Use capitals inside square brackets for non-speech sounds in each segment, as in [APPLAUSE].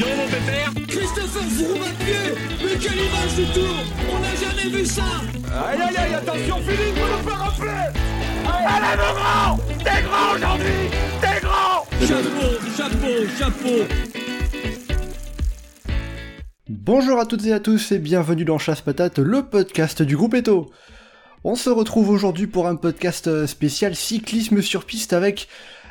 donc mon pépère. Christopher pied Mais quelle image du tour On n'a jamais vu ça. Aïe aïe aïe, attention Philippe, vous nous faire rappeler Allez mon grand. T'es grand aujourd'hui. T'es grand. Chapeau, chapeau, chapeau. Bonjour à toutes et à tous et bienvenue dans Chasse Patate, le podcast du groupe Eto. On se retrouve aujourd'hui pour un podcast spécial cyclisme sur piste avec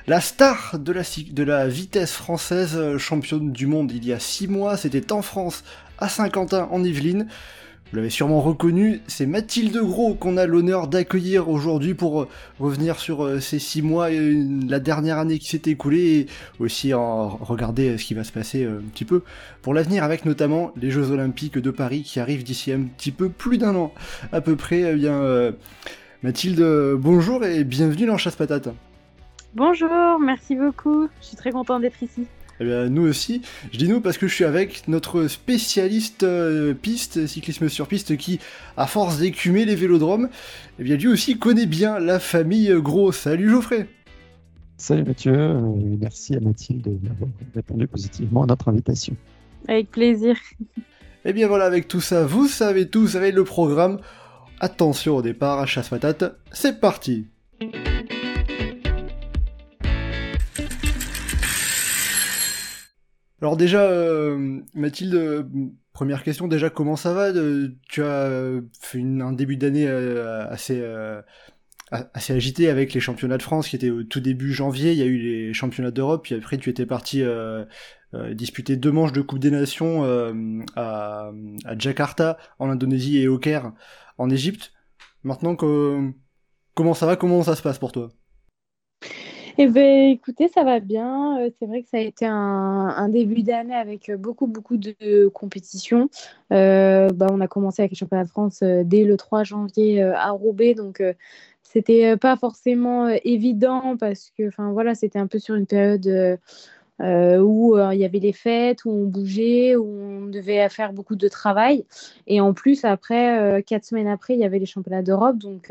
la star de la, vitesse française, euh, championne du monde il y a 6 mois, c'était en France, à Saint-Quentin en Yvelines. Vous l'avez sûrement reconnu, c'est Mathilde Gros qu'on a l'honneur d'accueillir aujourd'hui pour euh, revenir sur euh, ces six mois et la dernière année qui s'est écoulée et aussi en regarder ce qui va se passer un petit peu pour l'avenir avec notamment les Jeux Olympiques de Paris qui arrivent d'ici un petit peu plus d'un an à peu près. Eh Mathilde, bonjour et bienvenue dans Chasse Patate. Bonjour, merci beaucoup. Je suis très content d'être ici. Eh bien, nous aussi. Je dis nous parce que je suis avec notre spécialiste euh, piste, cyclisme sur piste, qui, à force d'écumer les vélodromes, eh bien, lui aussi connaît bien la famille Gros. Salut Geoffrey Salut Mathieu, euh, merci à Mathilde d'avoir répondu positivement à notre invitation. Avec plaisir. Eh bien voilà, avec tout ça, vous savez tout, vous savez le programme. Attention au départ, à chasse patate, c'est parti Alors déjà, euh, Mathilde, euh, première question, déjà comment ça va Tu as fait un début d'année euh, assez, assez agité avec les championnats de France qui étaient au tout début janvier, il y a eu les championnats d'Europe, puis après tu étais parti disputer deux manches de Coupe des Nations à, Jakarta en Indonésie et au Caire en Égypte. Maintenant, comment ça va? Comment ça se passe pour toi? Eh bien, écoutez, ça va bien. Euh, c'est vrai que ça a été un, début d'année avec euh, beaucoup, beaucoup de compétitions. Euh, bah, on a commencé avec les championnats de France dès le 3 janvier à Roubaix, donc c'était pas forcément évident parce que, enfin voilà, c'était un peu sur une période où il y avait les fêtes, où on bougeait, où on devait faire beaucoup de travail. Et en plus, après, quatre semaines après, il y avait les championnats d'Europe, donc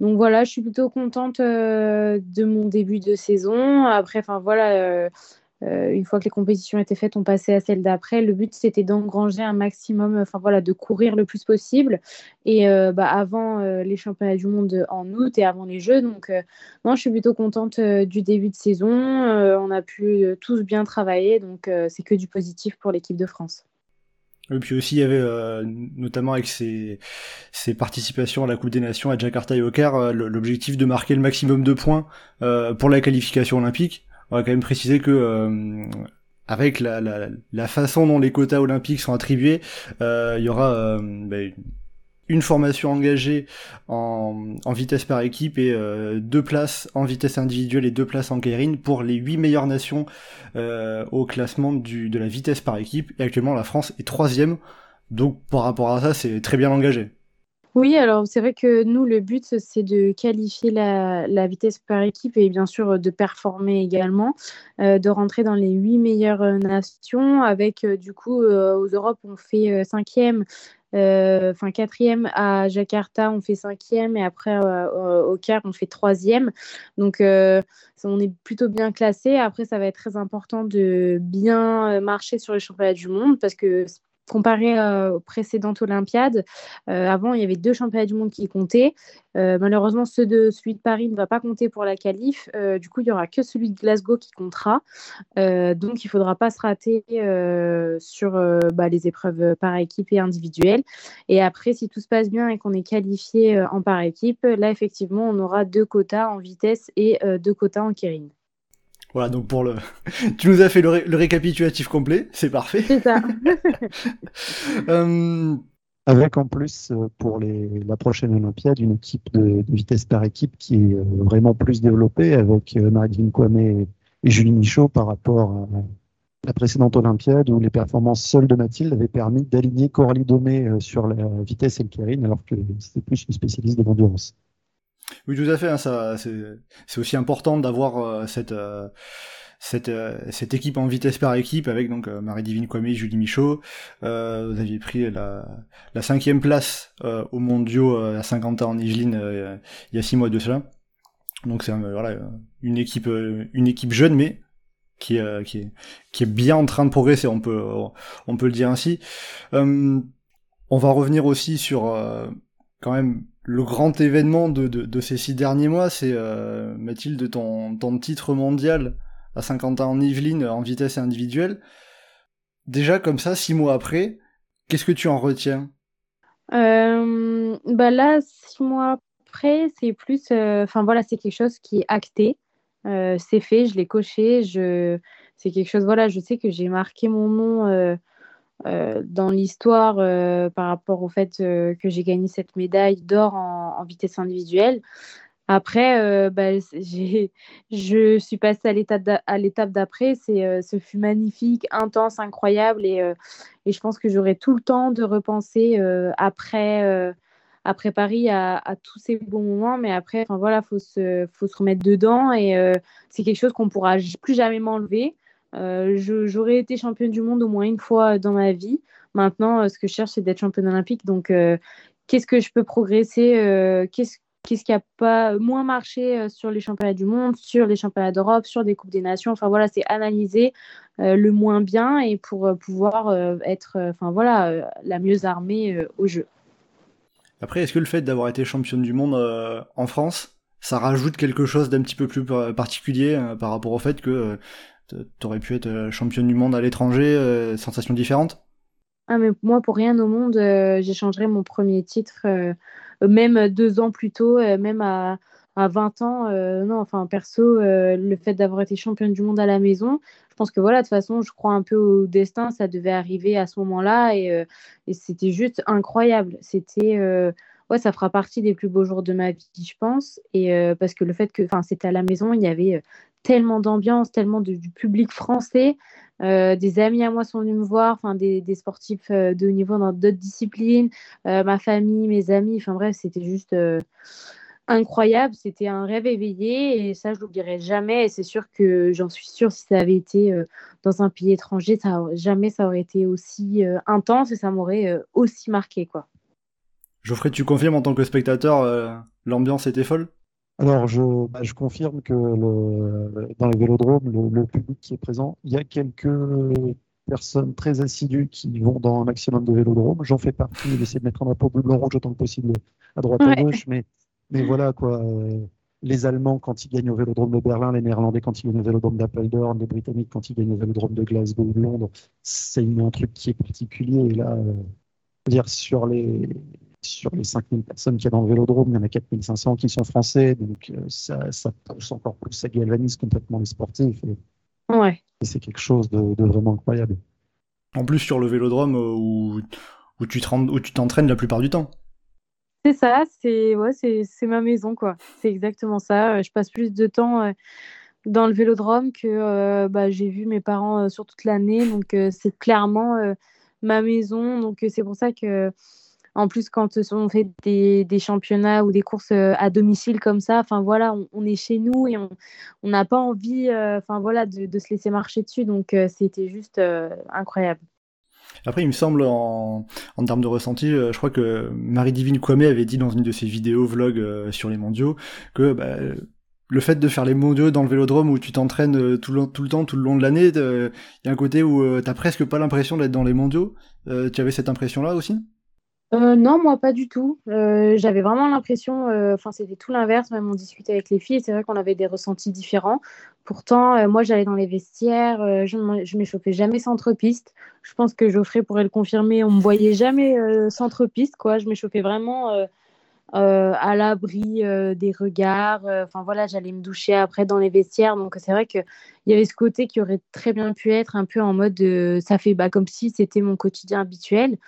donc voilà, je suis plutôt contente euh, de mon début de saison. Après, enfin voilà, euh, euh, une fois que les compétitions étaient faites, on passait à celle d'après. Le but, c'était d'engranger un maximum, enfin voilà, de courir le plus possible. Et bah, avant les championnats du monde en août et avant les Jeux. Donc, moi, je suis plutôt contente du début de saison. on a pu tous bien travailler. Donc, c'est que du positif pour l'équipe de France. Et puis aussi, il y avait euh, notamment avec ses, participations à la Coupe des Nations à Jakarta et au Caire, euh, l'objectif de marquer le maximum de points euh, pour la qualification olympique. On va quand même préciser que avec la, façon dont les quotas olympiques sont attribués, il y aura bah, une formation engagée en, vitesse par équipe et euh, deux places en vitesse individuelle et deux places en Kairin pour les huit meilleures nations euh, au classement de la vitesse par équipe. Et actuellement, la France est troisième. Donc, par rapport à ça, c'est très bien engagé. Oui, alors c'est vrai que nous, le but, c'est de qualifier la, vitesse par équipe et bien sûr de performer également, euh, de rentrer dans les huit meilleures nations. Avec du coup, aux Europes, on fait cinquième enfin quatrième à Jakarta, on fait cinquième et après euh, au Caire, on fait troisième. Donc euh, on est plutôt bien classé. Après, ça va être très important de bien marcher sur les championnats du monde parce que comparé euh, aux précédentes Olympiades, euh, avant, il y avait deux championnats du monde qui comptaient. Euh, malheureusement, ceux de, celui de Paris ne va pas compter pour la qualif. du coup, il n'y aura que celui de Glasgow qui comptera. donc, il ne faudra pas se rater sur bah, les épreuves par équipe et individuelles. Et après, si tout se passe bien et qu'on est qualifié en par équipe, là, effectivement, on aura deux quotas en vitesse et deux quotas en Kirin. Voilà, donc pour le. [LAUGHS] tu nous as fait le, récapitulatif complet, c'est parfait. C'est ça. [LAUGHS] Euh, Avec en plus, euh, pour les, la prochaine Olympiade, une équipe de, vitesse par équipe qui est euh, vraiment plus développée avec Marie Kwame et, Julie Michaud par rapport à la précédente Olympiade où les performances seules de Mathilde avaient permis d'aligner Coralie Domé sur la vitesse et le Kérine alors que c'était plus une spécialiste de l'endurance. Oui, tout à fait. Hein, ça, c'est aussi important d'avoir euh, cette, euh, cette, euh, cette équipe en vitesse par équipe avec donc Marie-Divine Kwame, Julie Michaud. vous aviez pris la, la cinquième place au mondiaux à 50 ans en Yvelines il y a six mois de cela. Donc c'est voilà, une équipe, une équipe jeune, mais qui est, qui est, qui est bien en train de progresser, on peut, on peut le dire ainsi. on va revenir aussi sur quand même le grand événement de, de, ces six derniers mois, c'est Mathilde ton, ton titre mondial à 50 ans en Yvelines en vitesse individuelle. Déjà comme ça, six mois après, qu'est-ce que tu en retiens? Euh, bah Là, six mois après, c'est plus... Euh, enfin voilà, c'est quelque chose qui est acté. Euh, c'est fait, je l'ai coché. Je... C'est quelque chose, voilà, je sais que j'ai marqué mon nom dans l'histoire par rapport au fait que j'ai gagné cette médaille d'or en, vitesse individuelle. Après, euh, bah, [LAUGHS] je suis passée à l'étape d'après. Euh, ce fut magnifique, intense, incroyable. Et, euh, je pense que j'aurai tout le temps de repenser après, après Paris à, tous ces bons moments. Mais après, voilà, il faut se, faut se remettre dedans. Et c'est quelque chose qu'on ne pourra plus jamais m'enlever. J'aurais été championne du monde au moins une fois dans ma vie. Maintenant, ce que je cherche, c'est d'être championne olympique. Donc, qu'est-ce que je peux progresser Qu'est-ce qu'est-ce qui a pas moins marché euh, sur les championnats du monde, sur les championnats d'Europe, sur des coupes des nations? Enfin voilà, c'est analyser euh, le moins bien et pour euh, pouvoir être, enfin voilà, la mieux armée au jeu. Après, est-ce que le fait d'avoir été championne du monde en France, ça rajoute quelque chose d'un petit peu plus particulier par rapport au fait que tu aurais pu être championne du monde à l'étranger, sensation différente? Ah mais moi pour rien au monde, j'échangerais mon premier titre même deux ans plus tôt, euh, même à, à 20 ans, euh, non, enfin, perso, euh, le fait d'avoir été championne du monde à la maison, je pense que voilà, de toute façon, je crois un peu au destin, ça devait arriver à ce moment-là et, et c'était juste incroyable. C'était, ouais, ça fera partie des plus beaux jours de ma vie, je pense. Et parce que le fait que, c'était à la maison, il y avait tellement d'ambiance, tellement du public français. Euh, des amis à moi sont venus me voir, des, sportifs euh, de haut niveau dans d'autres disciplines, euh, ma famille, mes amis, enfin bref, c'était juste incroyable, c'était un rêve éveillé et ça je l'oublierai jamais et c'est sûr que j'en suis sûre si ça avait été dans un pays étranger, ça, jamais ça aurait été aussi intense et ça m'aurait aussi marqué quoi. Geoffrey, tu confirmes en tant que spectateur, l'ambiance était folle? Alors, je, bah, je confirme que le, dans les vélodromes, le, public qui est présent, il y a quelques personnes très assidues qui vont dans un maximum de vélodromes. J'en fais partie, j'essaie de mettre un drapeau bleu, blanc, rouge autant que possible à droite et à gauche, mais, mais voilà quoi. les Allemands quand ils gagnent au vélodrome de Berlin, les Néerlandais quand ils gagnent au vélodrome d'Apeldoorn, les Britanniques quand ils gagnent au vélodrome de Glasgow ou de Londres, c'est un truc qui est particulier. Et là, euh, dire sur les sur les 5000 personnes qu'il y a dans le vélodrome, il y en a 4500 qui sont français, donc euh, ça, ça pousse encore plus, ça galvanise complètement les sportifs. Et, ouais. c'est quelque chose de, vraiment incroyable. En plus, sur le vélodrome euh, où, où tu t'entraînes la plupart du temps. C'est ça, c'est ouais, c'est ma maison, quoi. C'est exactement ça. Euh, je passe plus de temps dans le vélodrome que bah, j'ai vu mes parents sur toute l'année, donc c'est clairement ma maison. Donc c'est pour ça que en plus, quand on fait des, championnats ou des courses euh, à domicile comme ça, enfin voilà, on, est chez nous et on n'a pas envie, euh, enfin voilà, de, se laisser marcher dessus. Donc euh, c'était juste incroyable. Après, il me semble, en, termes de ressenti, je crois que Marie-Divine Kwame avait dit dans une de ses vidéos vlogs sur les mondiaux que bah, le fait de faire les mondiaux dans le vélodrome où tu t'entraînes tout le, tout le temps, tout le long de l'année, il y a un côté où t'as presque pas l'impression d'être dans les mondiaux. tu avais cette impression-là aussi? Euh, non, moi pas du tout. Euh, j'avais vraiment l'impression, euh, enfin c'était tout l'inverse, même on discutait avec les filles, c'est vrai qu'on avait des ressentis différents. Pourtant, moi j'allais dans les vestiaires, je m'échauffais jamais centre-piste. Je pense que Geoffrey pourrait le confirmer, on me voyait jamais centre-piste, quoi. Je m'échauffais vraiment à l'abri des regards. Enfin voilà, j'allais me doucher après dans les vestiaires. Donc c'est vrai qu'il y avait ce côté qui aurait très bien pu être un peu en mode ça fait bah, comme si c'était mon quotidien habituel.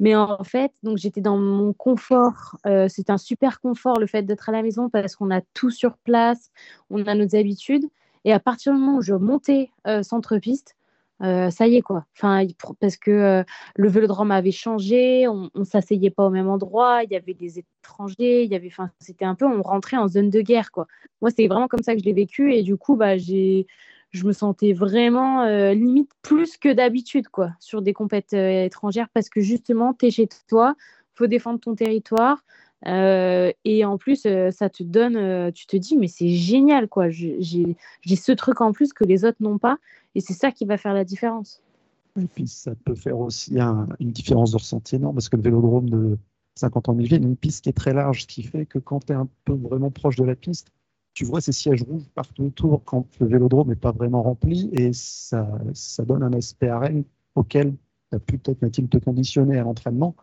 Mais en fait, donc j'étais dans mon confort. Euh, c'est un super confort le fait d'être à la maison parce qu'on a tout sur place, on a nos habitudes. Et à partir du moment où je montais euh, centre-piste, euh, ça y est quoi. Enfin, parce que le vélodrome avait changé, on, ne s'asseyait pas au même endroit, il y avait des étrangers, il y avait, enfin, c'était un peu, on rentrait en zone de guerre quoi. Moi, c'est vraiment comme ça que je l'ai vécu et du coup, bah, j'ai je me sentais vraiment euh, limite plus que d'habitude quoi sur des compètes euh, étrangères parce que justement tu es chez toi, faut défendre ton territoire. et en plus, ça te donne, tu te dis, mais c'est génial, quoi. J'ai ce truc en plus que les autres n'ont pas. Et c'est ça qui va faire la différence. Puis, ça peut faire aussi une différence de ressenti énorme parce que le vélodrome de 50 ans de a une piste qui est très large, ce qui fait que quand tu es un peu vraiment proche de la piste, tu vois ces sièges rouges partout autour quand le vélodrome n'est pas vraiment rempli et ça, ça donne un aspect arène auquel tu as pu peut-être Mathilde te conditionner à l'entraînement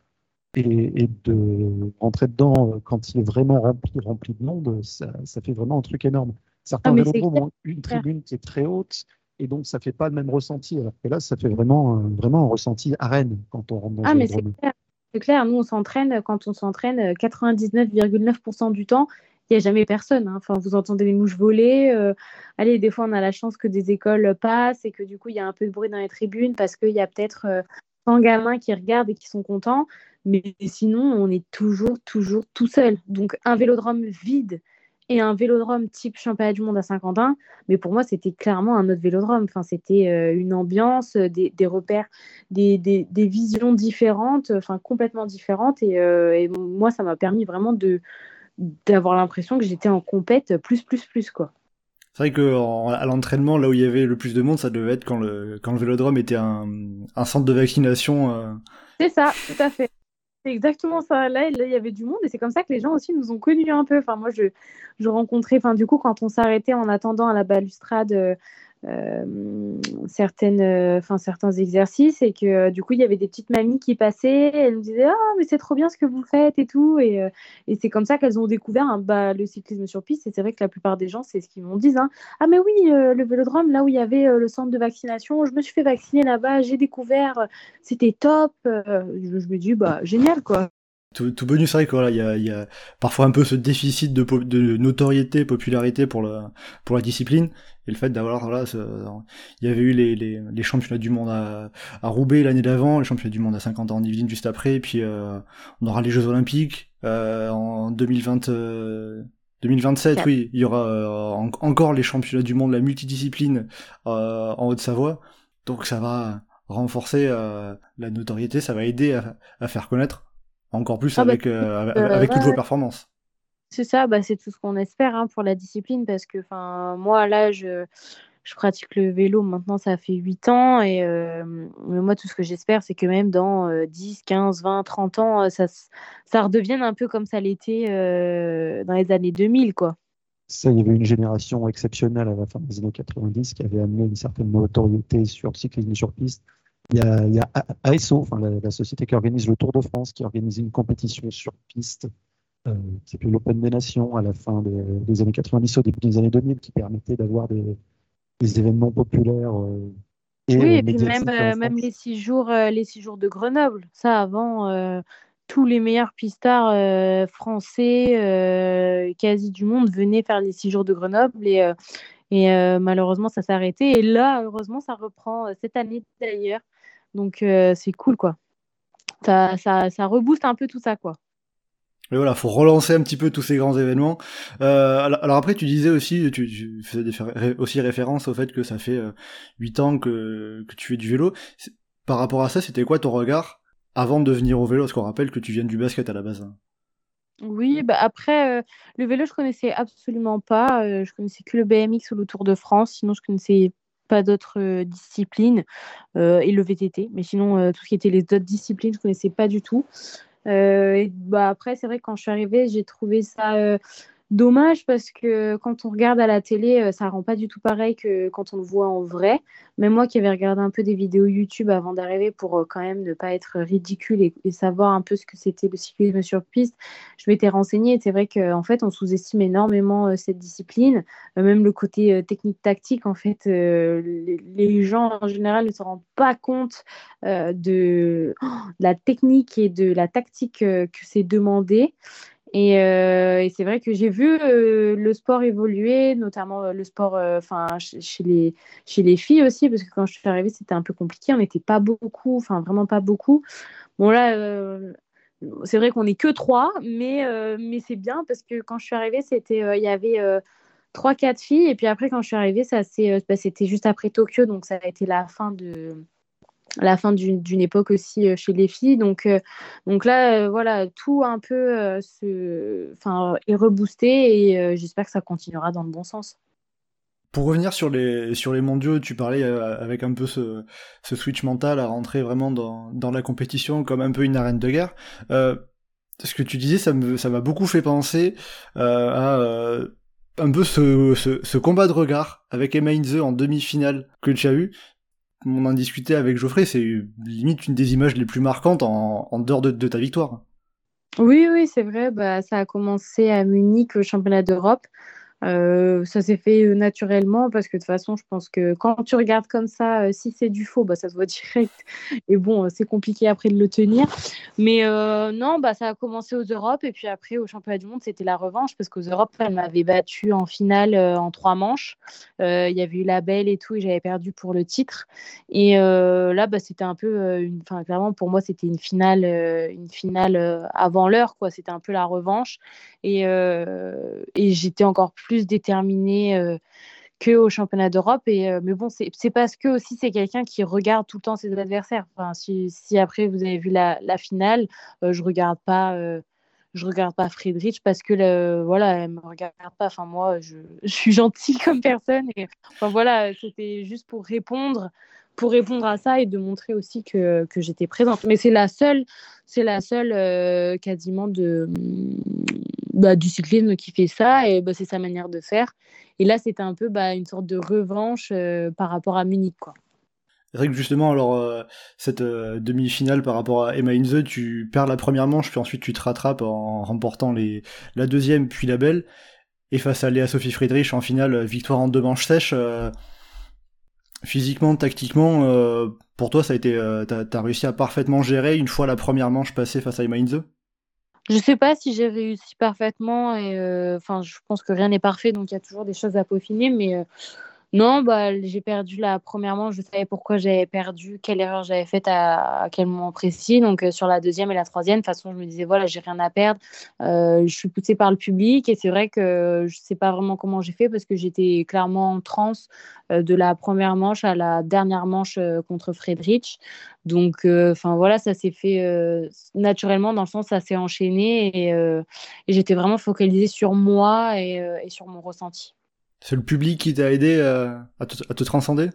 et, de rentrer dedans euh, quand il est vraiment rempli, rempli de monde, ça, ça fait vraiment un truc énorme. Certains ah, vélodromes ont une tribune qui est très haute et donc ça fait pas le même ressenti. Alors que là, ça fait vraiment, vraiment un ressenti arène quand on rentre dans ah, c'est clair. C'est clair, nous on s'entraîne, quand on s'entraîne 99,9% du temps, il n'y a jamais personne. Hein. Enfin, vous entendez les mouches voler. Euh, allez, des fois, on a la chance que des écoles passent et que du coup, il y a un peu de bruit dans les tribunes parce qu'il y a peut-être 100 euh, gamins qui regardent et qui sont contents. Mais sinon, on est toujours, toujours tout seul. Donc, un vélodrome vide et un vélodrome type championnat du monde à Saint-Quentin, mais pour moi, c'était clairement un autre vélodrome. Enfin, c'était euh, une ambiance, des, repères, des, visions différentes, enfin, complètement différentes. et moi, ça m'a permis vraiment de d'avoir l'impression que j'étais en compète plus, plus, plus, quoi. C'est vrai que à l'entraînement, là où il y avait le plus de monde, ça devait être quand le, quand le vélodrome était un, un centre de vaccination. Euh. C'est ça, tout à fait. C'est exactement ça. Là, il y avait du monde et c'est comme ça que les gens aussi nous ont connus un peu. Enfin, moi, je, je rencontrais, enfin, du coup, quand on s'arrêtait en attendant à la balustrade euh, certaines, euh, enfin certains exercices et que euh, du coup il y avait des petites mamies qui passaient, elles nous disaient ah mais c'est trop bien ce que vous faites et tout. Et, c'est comme ça qu'elles ont découvert bah, le cyclisme sur piste. Et c'est vrai que la plupart des gens c'est ce qu'ils m'ont dit hein. ah mais oui le vélodrome là où il y avait le centre de vaccination je me suis fait vacciner là-bas j'ai découvert c'était top. Je, je, me dis bah génial quoi tout, tout bonus, c'est vrai qu'il y, a, y a parfois un peu ce déficit de, de notoriété, popularité pour, le, pour la discipline. Et le fait d'avoir, voilà, il y avait eu les, les, les championnats du monde à, à Roubaix l'année d'avant, les championnats du monde à 50 ans en Yvelines juste après, et puis euh, on aura les Jeux Olympiques euh, en 2020. 2027, euh, oui, il y aura euh, encore les championnats du monde, la multidiscipline euh, en Haute-Savoie. Donc ça va renforcer la notoriété, ça va aider à, à faire connaître encore plus ah bah, avec, euh, [LAUGHS] euh, avec toutes vos performances. C'est ça, bah, c'est tout ce qu'on espère hein, pour la discipline parce que moi, là, je, je, pratique le vélo maintenant, ça fait 8 ans et euh, moi, tout ce que j'espère, c'est que même dans 10, 15, 20, 30 ans, ça, ça redevienne un peu comme ça l'était dans les années 2000. Quoi. Ça, il y avait une génération exceptionnelle à la fin des années 90 qui avait amené une certaine notoriété sur le cyclisme sur piste il y a, il y a ASO, enfin, la, société qui organise le Tour de France, qui organise une compétition sur piste, euh, qui s'appelle l'Open des Nations à la fin des, années 90, au début des années 2000, qui permettait d'avoir des, des, événements populaires. Euh, et oui, et puis même, euh, même les, six jours, les six jours de Grenoble. Ça, avant, tous les meilleurs pistards français, quasi du monde, venaient faire les six jours de Grenoble. Et, et malheureusement, ça s'est arrêté. Et là, heureusement, ça reprend cette année d'ailleurs. Donc euh, c'est cool quoi. Ça, ça, ça rebooste un peu tout ça quoi. Et voilà, faut relancer un petit peu tous ces grands événements. Euh, alors, après, tu disais aussi, tu, faisais aussi référence au fait que ça fait 8 euh, ans que, que tu fais du vélo. Par rapport à ça, c'était quoi ton regard avant de venir au vélo? Parce qu'on rappelle que tu viens du basket à la base. Hein. Oui, bah après, le vélo, je connaissais absolument pas. je connaissais que le BMX ou le Tour de France. Sinon, je connaissais pas d'autres disciplines et le VTT. Mais sinon, tout ce qui était les autres disciplines, je connaissais pas du tout. et bah, après, c'est vrai que quand je suis arrivée, j'ai trouvé ça Dommage parce que quand on regarde à la télé, euh, ça rend pas du tout pareil que quand on le voit en vrai. Même moi qui avais regardé un peu des vidéos YouTube avant d'arriver pour euh, quand même ne pas être ridicule et, savoir un peu ce que c'était le cyclisme sur piste, je m'étais renseignée c'est vrai qu'en fait on sous-estime énormément euh, cette discipline, même le côté technique tactique en fait, les, gens en général ne se rendent pas compte de, de, la technique et de la tactique que c'est demandé. Euh, et, c'est vrai que j'ai vu euh, le sport évoluer, notamment euh, le sport enfin chez, les, chez les filles aussi, parce que quand je suis arrivée, c'était un peu compliqué. On n'était pas beaucoup, enfin vraiment pas beaucoup. Bon, là, c'est vrai qu'on n'est que trois, mais, mais c'est bien parce que quand je suis arrivée, c'était il y avait trois, quatre filles. Et puis après, quand je suis arrivée, ça, bah, c'était juste après Tokyo, donc ça a été la fin de la fin d'une époque aussi chez les filles. Donc, donc là, voilà, tout un peu se, est reboosté et j'espère que ça continuera dans le bon sens. Pour revenir sur les, sur les mondiaux, tu parlais avec un peu ce, ce switch mental à rentrer vraiment dans, dans la compétition comme un peu une arène de guerre. ce que tu disais, ça m'a ça beaucoup fait penser à un peu ce, ce, ce, combat de regard avec Emma Inze en demi-finale que tu as eu on en discutait avec Geoffrey, c'est limite une des images les plus marquantes en, dehors de, ta victoire. Oui, oui, c'est vrai. Bah, ça a commencé à Munich au championnat d'Europe. Euh, ça s'est fait euh, naturellement parce que de toute façon, je pense que quand tu regardes comme ça, euh, si c'est du faux, bah, ça se voit [LAUGHS] direct. Et bon, c'est compliqué après de le tenir. Mais non, bah, ça a commencé aux Europes et puis après au championnat du monde, c'était la revanche parce qu'aux Europes, elle m'avait battu en finale en trois manches. Il y avait eu la belle et tout et j'avais perdu pour le titre. Et là, bah, c'était un peu, enfin, clairement, pour moi, c'était une finale, une finale avant l'heure. quoi. C'était un peu la revanche. Et, et j'étais encore plus plus déterminé euh, que au championnat d'Europe. Et euh, mais bon, c'est parce que aussi c'est quelqu'un qui regarde tout le temps ses adversaires. Enfin, si, si après vous avez vu la, la finale, euh, je regarde pas. je regarde pas Friedrich parce que le, voilà, elle me regarde pas. Enfin moi, [LAUGHS] je, suis gentille comme personne. Et, enfin voilà, c'était juste pour répondre pour répondre à ça et de montrer aussi que, que j'étais présente. Mais c'est la seule, c'est la seule quasiment de, bah, du cyclisme qui fait ça et bah, c'est sa manière de faire. Et là, c'était un peu bah, une sorte de revanche euh, par rapport à Munich. Quoi. Justement, alors, euh, cette euh, demi-finale par rapport à Emma Inze, tu perds la première manche, puis ensuite tu te rattrapes en remportant les, la deuxième, puis la belle. Et face à Léa Sophie Friedrich en finale, victoire en deux manches sèches. physiquement, tactiquement, pour toi, ça a été, t'as, as réussi à parfaitement gérer une fois la première manche passée face à Emma Inze je sais pas si j'ai réussi parfaitement et euh, enfin je pense que rien n'est parfait donc il y a toujours des choses à peaufiner mais euh, non bah j'ai perdu là premièrement je savais pourquoi j'avais perdu quelle erreur j'avais faite à, quel moment précis. Donc euh, sur la deuxième et la troisième de toute façon je me disais voilà j'ai rien à perdre. Je suis poussée par le public et c'est vrai que je sais pas vraiment comment j'ai fait parce que j'étais clairement en transe de la première manche à la dernière manche contre Friedrich. Donc, euh, enfin voilà, ça s'est fait euh, naturellement dans le sens ça s'est enchaîné euh, et, j'étais vraiment focalisée sur moi et, sur mon ressenti. C'est le public qui t'a aidé à te, transcender?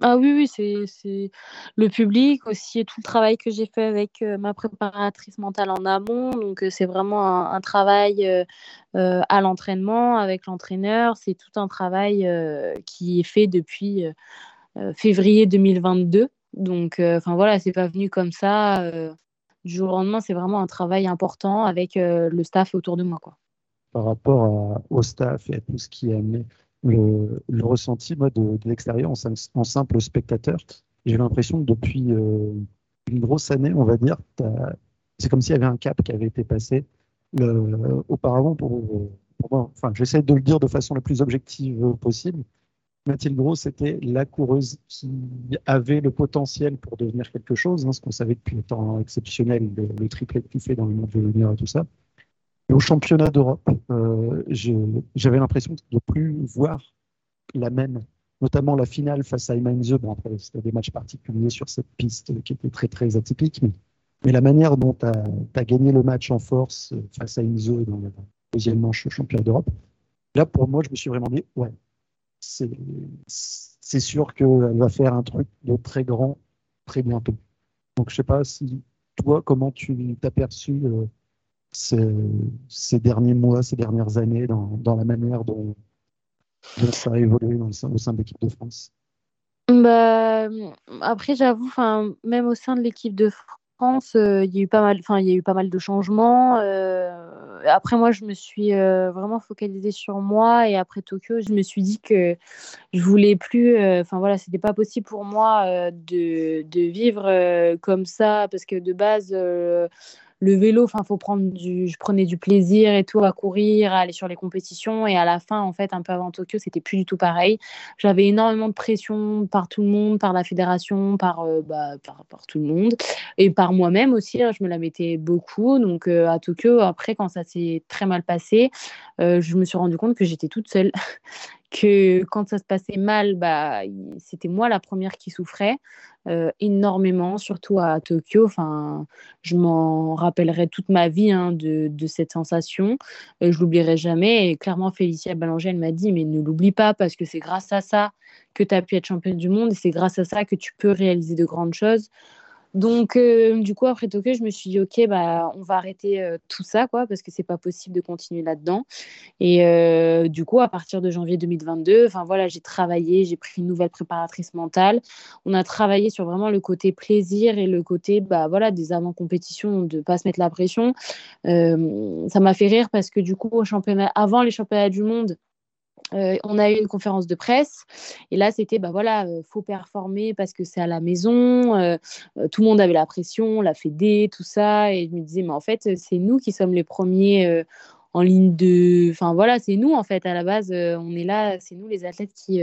Ah oui, oui, c'est le public aussi et tout le travail que j'ai fait avec ma préparatrice mentale en amont. Donc, c'est vraiment un, travail à l'entraînement avec l'entraîneur. C'est tout un travail qui est fait depuis février 2022. Donc, euh, enfin voilà, c'est pas venu comme ça euh, du jour au lendemain. C'est vraiment un travail important avec euh, le staff autour de moi, quoi. Par rapport au staff et à tout ce qui a amené le, ressenti moi, de, l'extérieur en, simple spectateur, j'ai l'impression que depuis une grosse année, on va dire, c'est comme s'il y avait un cap qui avait été passé. auparavant, pour, enfin, j'essaie de le dire de façon la plus objective possible, Mathilde Gros, c'était la coureuse qui avait le potentiel pour devenir quelque chose, hein, ce qu'on savait depuis le temps exceptionnel, le, le triplé que tu fais dans le monde junior et tout ça. Et au championnat d'Europe, euh, j'avais l'impression de ne plus voir la même, notamment la finale face à Imanze. Bon, après, c'était des matchs particuliers sur cette piste qui était très, très atypique, mais, la manière dont tu as, gagné le match en force face à Inze dans la deuxième manche au championnat d'Europe, là, pour moi, je me suis vraiment dit, ouais, c'est sûr qu'elle va faire un truc de très grand très bientôt. Donc, je sais pas si toi, comment tu t'as perçu euh, ces, derniers mois, ces dernières années dans, la manière dont, ça a évolué au sein de l'équipe de France? Bah, Après, j'avoue, même au sein de l'équipe de France, euh, il y a eu pas mal, il y a eu pas mal de changements. Euh, après, moi, je me suis euh, vraiment focalisée sur moi et après Tokyo, je me suis dit que je voulais plus, enfin voilà, c'était pas possible pour moi de, de, vivre comme ça parce que de base le vélo, enfin, faut prendre du, je prenais du plaisir et tout à courir, à aller sur les compétitions. Et à la fin, en fait, un peu avant Tokyo, c'était plus du tout pareil. J'avais énormément de pression par tout le monde, par la fédération, par, euh, bah, par, tout le monde et par moi-même aussi. Hein, je me la mettais beaucoup. Donc euh, à Tokyo, après, quand ça s'est très mal passé, euh, je me suis rendu compte que j'étais toute seule. [LAUGHS] que quand ça se passait mal, bah, c'était moi la première qui souffrait euh, énormément, surtout à Tokyo. Enfin, je m'en rappellerai toute ma vie hein, de, cette sensation. Euh, je l'oublierai jamais. Et clairement, Félicia Ballanger, elle m'a dit, mais ne l'oublie pas parce que c'est grâce à ça que tu as pu être championne du monde et c'est grâce à ça que tu peux réaliser de grandes choses. Donc, euh, du coup, après Tokyo, je me suis dit, OK, bah, on va arrêter euh, tout ça, quoi, parce que c'est pas possible de continuer là-dedans. Et euh, du coup, à partir de janvier 2022, enfin voilà, j'ai travaillé, j'ai pris une nouvelle préparatrice mentale. On a travaillé sur vraiment le côté plaisir et le côté, bah voilà, des avant-compétitions, de pas se mettre la pression. ça m'a fait rire parce que du coup, au championnat, avant les championnats du monde, euh, on a eu une conférence de presse. Et là c'était bah voilà euh, faut performer parce que c'est à la maison. Euh, tout le monde avait la pression la fédé tout ça. Et je me disais mais en fait c'est nous qui sommes les premiers en ligne de enfin voilà c'est nous en fait à la base on est là c'est nous les athlètes qui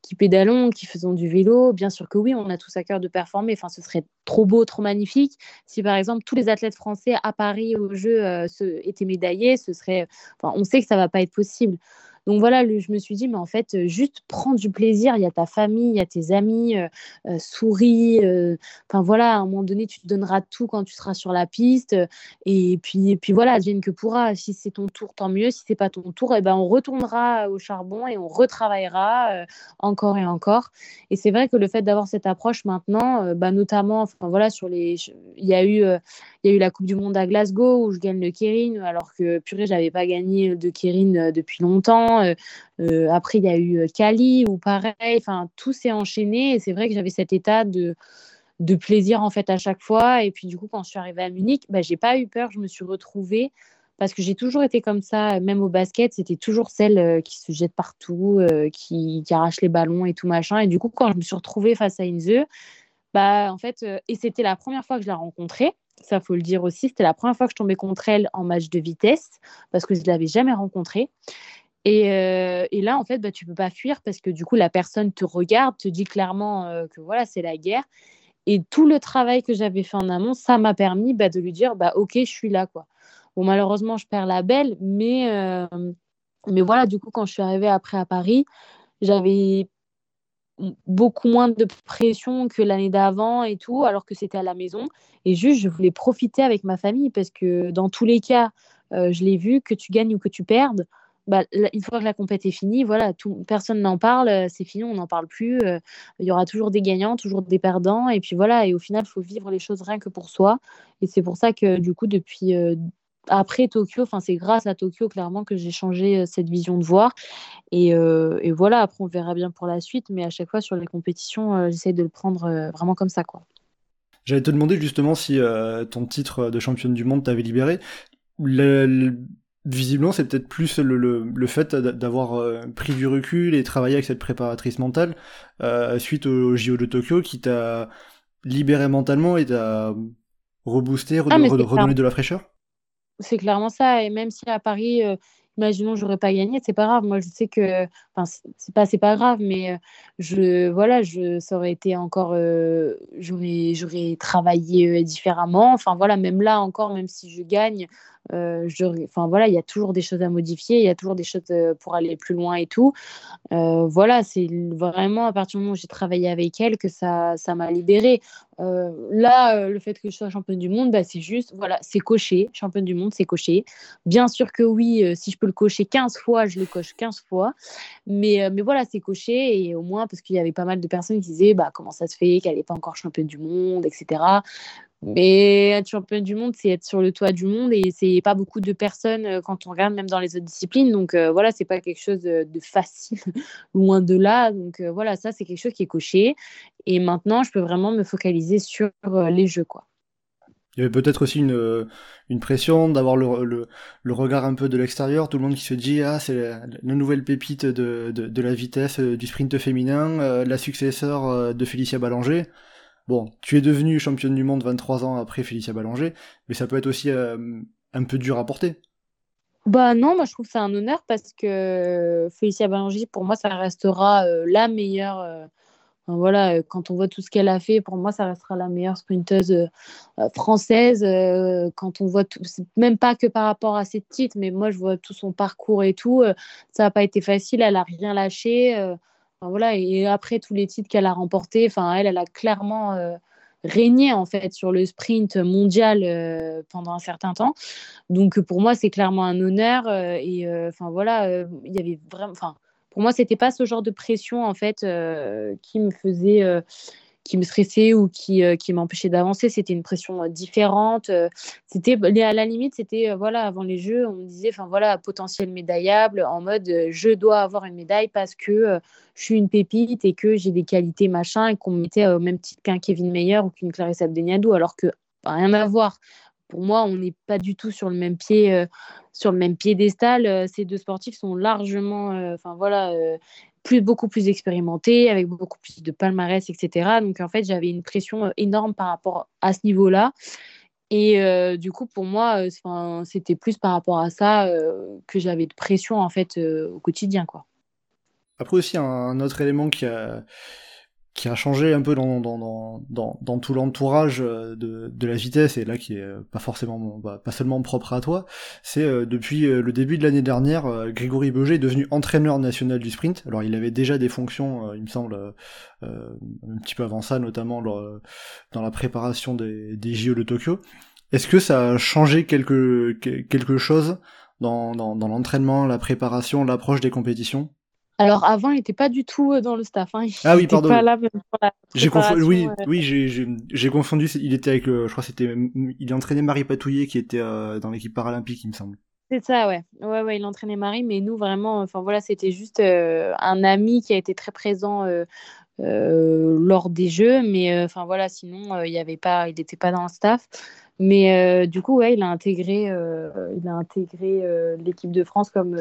qui pédalons qui faisons du vélo. Bien sûr que oui on a tous à cœur de performer. Enfin ce serait trop beau trop magnifique. Si par exemple tous les athlètes français à Paris au jeu étaient médaillés ce serait enfin on sait que ça va pas être possible donc voilà, je me suis dit, mais en fait, euh, juste prends du plaisir. Il y a ta famille, il y a tes amis, euh, euh, souris. Enfin voilà, à un moment donné, tu te donneras tout quand tu seras sur la piste. et puis, et puis voilà, advienne que pourra. Si c'est ton tour, tant mieux. Si c'est pas ton tour, eh ben, on retournera au charbon et on retravaillera encore et encore. Et c'est vrai que le fait d'avoir cette approche maintenant, bah, notamment, enfin voilà, sur les, il y a eu, il y a eu la Coupe du Monde à Glasgow où je gagne le Kérin, alors que purée, j'avais pas gagné de Kérin depuis longtemps. Euh, euh, après, il y a eu euh, Cali ou pareil. Enfin, tout s'est enchaîné. Et c'est vrai que j'avais cet état de de plaisir en fait à chaque fois. Et puis du coup, quand je suis arrivée à Munich, bah, j'ai pas eu peur. Je me suis retrouvée parce que j'ai toujours été comme ça, même au basket, c'était toujours celle qui se jette partout, qui, qui, arrache les ballons et tout machin. Et du coup, quand je me suis retrouvée face à Inze, bah en fait, et c'était la première fois que je la rencontrais. Ça faut le dire aussi, c'était la première fois que je tombais contre elle en match de vitesse parce que je l'avais jamais rencontrée. Euh, et, là, en fait, bah, tu peux pas fuir parce que du coup, la personne te regarde, te dit clairement euh, que voilà, c'est la guerre. Et tout le travail que j'avais fait en amont, ça m'a permis bah, de lui dire, bah, ok, je suis là. Bon, malheureusement, je perds la belle, mais, euh, mais voilà, du coup, quand je suis arrivée après à Paris, j'avais beaucoup moins de pression que l'année d'avant et tout, alors que c'était à la maison. Et juste, je voulais profiter avec ma famille parce que dans tous les cas, je l'ai vu, que tu gagnes ou que tu perdes, bah, une fois que la compète est finie, voilà, personne n'en parle, euh, c'est fini, on n'en parle plus. Euh, il y aura toujours des gagnants, toujours des perdants, et puis voilà. Et au final, il faut vivre les choses rien que pour soi. Et c'est pour ça que du coup, depuis euh, après Tokyo, c'est grâce à Tokyo clairement que j'ai changé cette vision de voir. Et, et, voilà, après on verra bien pour la suite, mais à chaque fois sur les compétitions, j'essaie de le prendre vraiment comme ça. J'allais te demander justement si ton titre de championne du monde t'avait libéré. Visiblement, c'est peut-être plus le, le, fait d'avoir euh, pris du recul et travaillé avec cette préparatrice mentale euh, suite au JO de Tokyo qui t'a libéré mentalement et t'a reboosté, ah, redonné de la fraîcheur? C'est clairement ça. Et même si à Paris, euh, imaginons j'aurais pas gagné, c'est pas grave. Moi, je sais que, enfin, c'est pas, c'est pas grave, mais je, voilà, je, ça aurait été encore, j'aurais, j'aurais travaillé différemment. Enfin, voilà, même là encore, même si je gagne, euh, enfin voilà, il y a toujours des choses à modifier, il y a toujours des choses euh, pour aller plus loin et tout. Euh, voilà, c'est vraiment à partir du moment où j'ai travaillé avec elle que ça, ça m'a libérée. là, le fait que je sois championne du monde, bah, c'est juste, voilà, c'est coché. Championne du monde, c'est coché. Bien sûr que oui, si je peux le cocher 15 fois, je le coche 15 fois. Mais, mais voilà, c'est coché. Et au moins, parce qu'il y avait pas mal de personnes qui disaient, bah, comment ça se fait qu'elle n'est pas encore championne du monde, etc. Mais être championne du monde, c'est être sur le toit du monde et c'est pas beaucoup de personnes euh, quand on regarde même dans les autres disciplines. Donc euh, voilà, c'est pas quelque chose de, facile, [LAUGHS] loin de là. Donc euh, voilà, ça c'est quelque chose qui est coché. Et maintenant, je peux vraiment me focaliser sur les jeux, quoi. Il y avait peut-être aussi une, une pression d'avoir le, le, regard un peu de l'extérieur, tout le monde qui se dit ah c'est la, nouvelle pépite de, de, de, la vitesse du sprint féminin, la successeur de Félicia Ballanger. Bon, tu es devenu championne du monde 23 ans après Félicia Ballanger, mais ça peut être aussi euh, un peu dur à porter. Bah non, moi je trouve c'est un honneur parce que Félicia Ballanger, pour moi, ça restera euh, la meilleure, euh, voilà, quand on voit tout ce qu'elle a fait, pour moi, ça restera la meilleure sprinteuse française. quand on voit tout, même pas que par rapport à ses titres, mais moi, je vois tout son parcours et tout. ça n'a pas été facile, elle a rien lâché. Voilà, et après tous les titres qu'elle a remportés, enfin, elle, a clairement régné en fait sur le sprint mondial euh, pendant un certain temps. Donc pour moi, c'est clairement un honneur. Euh, et euh, enfin voilà, il y avait vraiment. Enfin, pour moi, c'était pas ce genre de pression en fait qui me faisait qui me stressait ou qui, euh, qui m'empêchait d'avancer. C'était une pression euh, différente. Euh, c'était à la limite, c'était voilà avant les Jeux, on me disait enfin voilà potentiel médaillable en mode je dois avoir une médaille parce que je suis une pépite et que j'ai des qualités machin et qu'on me mettait au même titre qu'un Kevin Meyer ou qu'une Clarisse Abdeniadou alors que rien à voir. Pour moi, on n'est pas du tout sur le même pied, sur le même piédestal. ces deux sportifs sont largement, enfin voilà, beaucoup plus expérimenté, avec beaucoup plus de palmarès, etc. Donc en fait, j'avais une pression euh, énorme par rapport à ce niveau-là. Et euh, du coup, pour moi, euh, c'était plus par rapport à ça que j'avais de pression en fait au quotidien, quoi. Après aussi un autre élément qui a qui a changé un peu dans, dans, dans, dans tout l'entourage euh, de, la vitesse, et là qui est euh, pas forcément bah, pas seulement propre à toi, c'est euh, depuis le début de l'année dernière, Grégory Beuger est devenu entraîneur national du sprint. Alors il avait déjà des fonctions, il me semble, un petit peu avant ça, notamment dans la préparation des, des JO de Tokyo. Est-ce que ça a changé quelque, quelque chose dans l'entraînement, la préparation, l'approche des compétitions? Alors avant, il n'était pas du tout euh, dans le staff. Hein. ah oui, pardon. J'ai confondu. Oui, euh. oui, j'ai confondu. Il était avec, je crois, c'était, il entraînait Marie Patouillet qui était euh, dans l'équipe paralympique, il me semble. C'est ça, ouais. Ouais, ouais, il entraînait Marie, mais nous vraiment, enfin voilà, c'était juste un ami qui a été très présent lors des Jeux, mais enfin voilà, sinon il y avait pas, il n'était pas dans le staff. Mais du coup, ouais, il a intégré, il a intégré l'équipe de France comme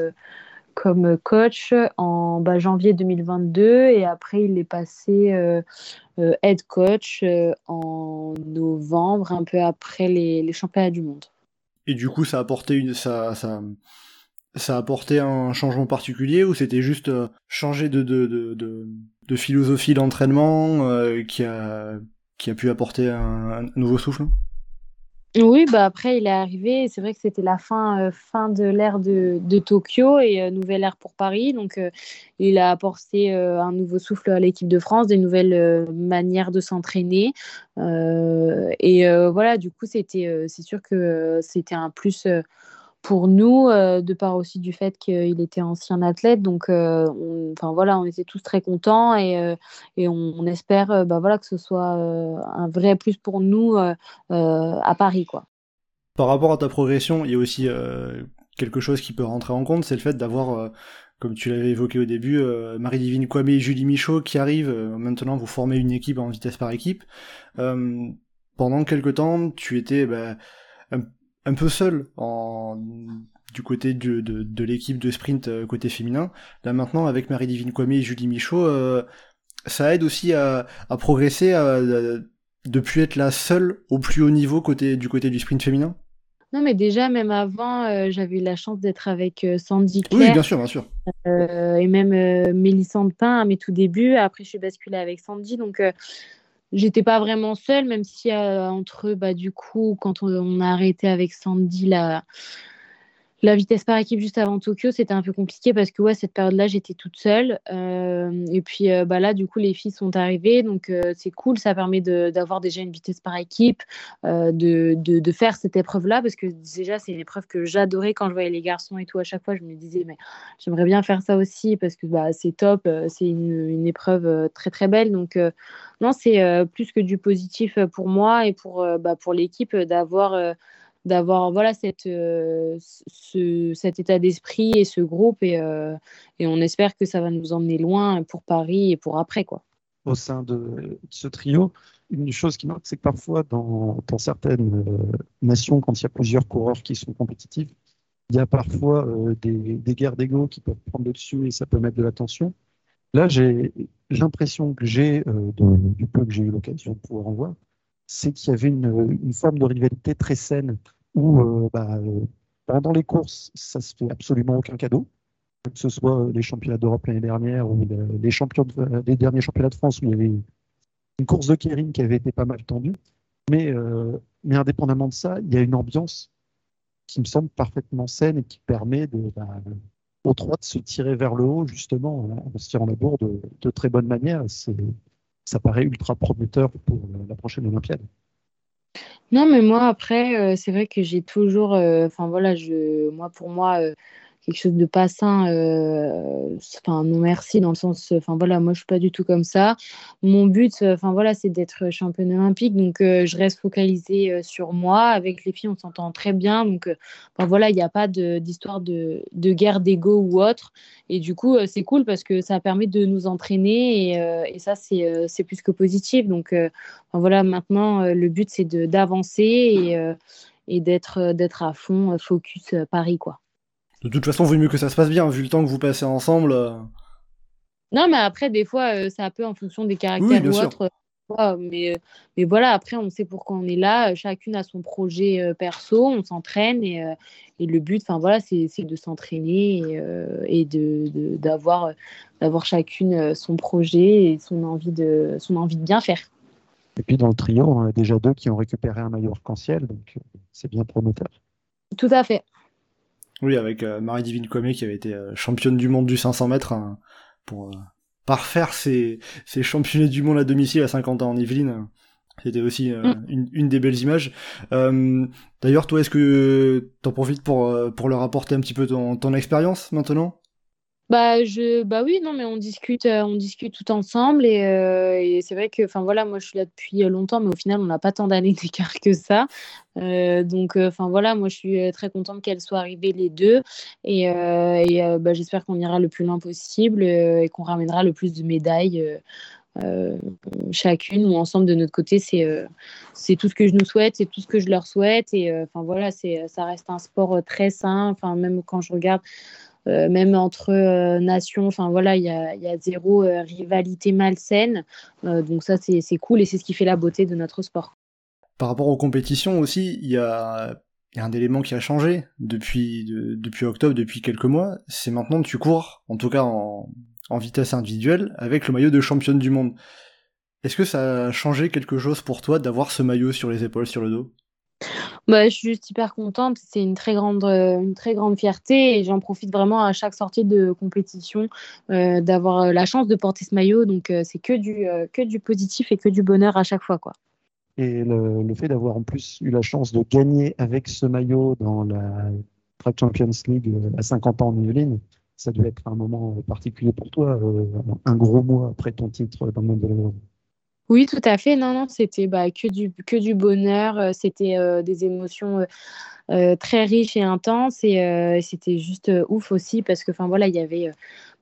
comme coach en bah, janvier 2022 et après il est passé euh, euh, head coach euh, en novembre, un peu après les, championnats du monde. Et du coup, ça a apporté une, ça, ça, ça a apporté un changement particulier ou c'était juste changer de, de, de, de, philosophie d'entraînement qui, a, qui a pu apporter un nouveau souffle? Oui, bah après, il est arrivé. C'est vrai que c'était la fin, euh, fin de l'ère de, de, Tokyo et euh, nouvelle ère pour Paris. Donc, euh, il a apporté un nouveau souffle à l'équipe de France, des nouvelles manières de s'entraîner. et voilà, du coup, c'était, c'est sûr que c'était un plus pour nous, euh, de part aussi du fait qu'il était ancien athlète. Donc, euh, enfin voilà, on était tous très contents et, euh, et on, espère bah, voilà, que ce soit un vrai plus pour nous à Paris. Quoi. Par rapport à ta progression, il y a aussi quelque chose qui peut rentrer en compte, c'est le fait d'avoir, comme tu l'avais évoqué au début, Marie-Divine Kwame et Julie Michaud qui arrivent. maintenant, vous formez une équipe en vitesse par équipe. pendant quelques temps, tu étais... Bah, un peu seul en du côté de, de, l'équipe de sprint euh, côté féminin. Là maintenant, avec Marie-Divine Kwame et Julie Michaud, euh, ça aide aussi à, à progresser, à, de plus être la seule au plus haut niveau côté, du côté du sprint féminin non, mais déjà, même avant, euh, j'avais eu la chance d'être avec Sandy Claire. Oui, bien sûr, bien sûr. et même Mélissande Pain à mes tout débuts. Après, je suis basculée avec Sandy. Donc, j'étais pas vraiment seule, même si euh, entre bah, du coup, quand on, a arrêté avec Sandy la, la vitesse par équipe juste avant Tokyo, c'était un peu compliqué parce que ouais, cette période-là, j'étais toute seule. Euh, et puis euh, bah, là, du coup, les filles sont arrivées. Donc, euh, c'est cool. Ça permet d'avoir déjà une vitesse par équipe, de, de, de, faire cette épreuve-là. Parce que déjà, c'est une épreuve que j'adorais quand je voyais les garçons et tout. À chaque fois, je me disais, mais j'aimerais bien faire ça aussi parce que bah, c'est top. C'est une, une, épreuve très, très belle. Donc, non, c'est plus que du positif pour moi et pour, bah, pour l'équipe d'avoir d'avoir voilà cette, euh, ce, cet état d'esprit et ce groupe et, euh, et, on espère que ça va nous emmener loin pour Paris et pour après quoi. Au sein de ce trio, une chose qui marque, c'est que parfois dans, dans certaines euh, nations, quand il y a plusieurs coureurs qui sont compétitifs, il y a parfois des, des, guerres d'ego qui peuvent prendre le dessus et ça peut mettre de la tension. Là, j'ai l'impression que j'ai, du peu que j'ai eu l'occasion de pouvoir en voir, c'est qu'il y avait une, une, forme de rivalité très saine où euh, bah, euh, pendant les courses, ça se fait absolument aucun cadeau. que ce soit les championnats d'Europe l'année dernière ou les, derniers championnats de France où il y avait une course de Kering qui avait été pas mal tendue. Mais, euh, indépendamment de ça, il y a une ambiance qui me semble parfaitement saine et qui permet de, bah, aux trois de se tirer vers le haut, justement, en se tirant la bourre de très bonne manière. Ça paraît ultra prometteur pour la prochaine Olympiade. Non, mais moi, après, euh, c'est vrai que j'ai toujours. Euh, enfin, voilà, je, moi, pour moi, quelque chose de pas sain, euh, enfin non merci dans le sens, enfin voilà, moi je suis pas du tout comme ça. Mon but, enfin voilà, c'est d'être championne olympique, donc euh, je reste focalisée euh, sur moi. Avec les filles, on s'entend très bien, donc voilà, il n'y a pas d'histoire de, de, guerre d'ego ou autre. Et du coup, c'est cool parce que ça permet de nous entraîner et, et ça c'est plus que positif. Donc voilà, maintenant le but c'est d'avancer et, et d'être à fond focus Paris quoi. De toute façon, il vaut mieux que ça se passe bien, vu le temps que vous passez ensemble. Euh. Non, mais après, des fois, euh, c'est un peu en fonction des caractères ou autres. Euh, mais, mais voilà, après, on sait pourquoi on est là. Chacune a son projet perso, on s'entraîne et, et, le but, enfin voilà, c'est de s'entraîner et, et de d'avoir d'avoir chacune son projet et son envie de son envie de bien faire. Et puis dans le trio, on a déjà deux qui ont récupéré un maillot arc-en-ciel, donc c'est bien prometteur. Tout à fait. Oui, avec euh, Marie-Divine Kwame qui avait été euh, championne du monde du 500 mètres hein, pour euh, parfaire ses, ses championnats du monde à domicile à 50 ans en Yvelines. C'était aussi mm. une, une, des belles images. D'ailleurs, toi, est-ce que t'en profites pour, pour leur apporter un petit peu ton, ton expérience maintenant? Bah, je, bah oui, non, mais on discute, euh, on discute tout ensemble et, euh, et c'est vrai que, enfin voilà, moi je suis là depuis longtemps, mais au final on n'a pas tant d'années [LAUGHS] d'écart que ça. Euh, donc, enfin voilà, moi je suis très contente qu'elles soient arrivées les deux et, et bah, j'espère qu'on ira le plus loin possible et qu'on ramènera le plus de médailles. chacune ou ensemble de notre côté, c'est c'est tout ce que je nous souhaite, c'est tout ce que je leur souhaite. Et enfin voilà, c'est ça reste un sport très sain. Enfin même quand je regarde euh, même entre euh, nations. Il y a, zéro euh, rivalité malsaine. donc ça, c'est cool et c'est ce qui fait la beauté de notre sport. Par rapport aux compétitions aussi, il y a, un élément qui a changé depuis, depuis octobre, depuis quelques mois. C'est maintenant que tu cours, en tout cas en, en vitesse individuelle, avec le maillot de championne du monde. Est-ce que ça a changé quelque chose pour toi d'avoir ce maillot sur les épaules, sur le dos? Bah, je suis juste hyper contente. C'est une très grande, euh, une très grande fierté et j'en profite vraiment à chaque sortie de compétition euh, d'avoir euh, la chance de porter ce maillot. Donc c'est que du, que du positif et que du bonheur à chaque fois, quoi. Et le, fait d'avoir en plus eu la chance de gagner avec ce maillot dans la Track Champions League à 50 ans en Yvelines, ça devait être un moment particulier pour toi, un gros mois après ton titre dans le monde de la oui, tout à fait. Non, non, c'était bah, que, du, bonheur. Euh, c'était euh, des émotions euh, très riches et intenses. Et c'était juste ouf aussi parce que, enfin il y avait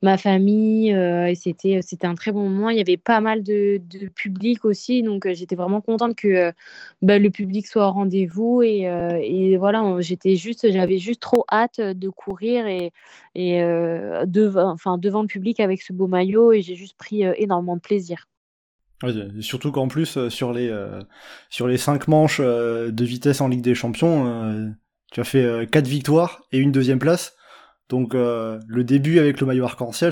ma famille c'était, un très bon moment. Il y avait pas mal de, public aussi. Donc, j'étais vraiment contente que bah, le public soit au rendez-vous. Et, voilà, j'étais juste, j'avais juste trop hâte de courir et, devant, devant le public avec ce beau maillot. Et j'ai juste pris énormément de plaisir surtout qu'en plus euh, sur les euh, sur les cinq manches euh, de vitesse en Ligue des Champions, tu as fait quatre victoires et une deuxième place. Donc le début avec le maillot arc-en-ciel,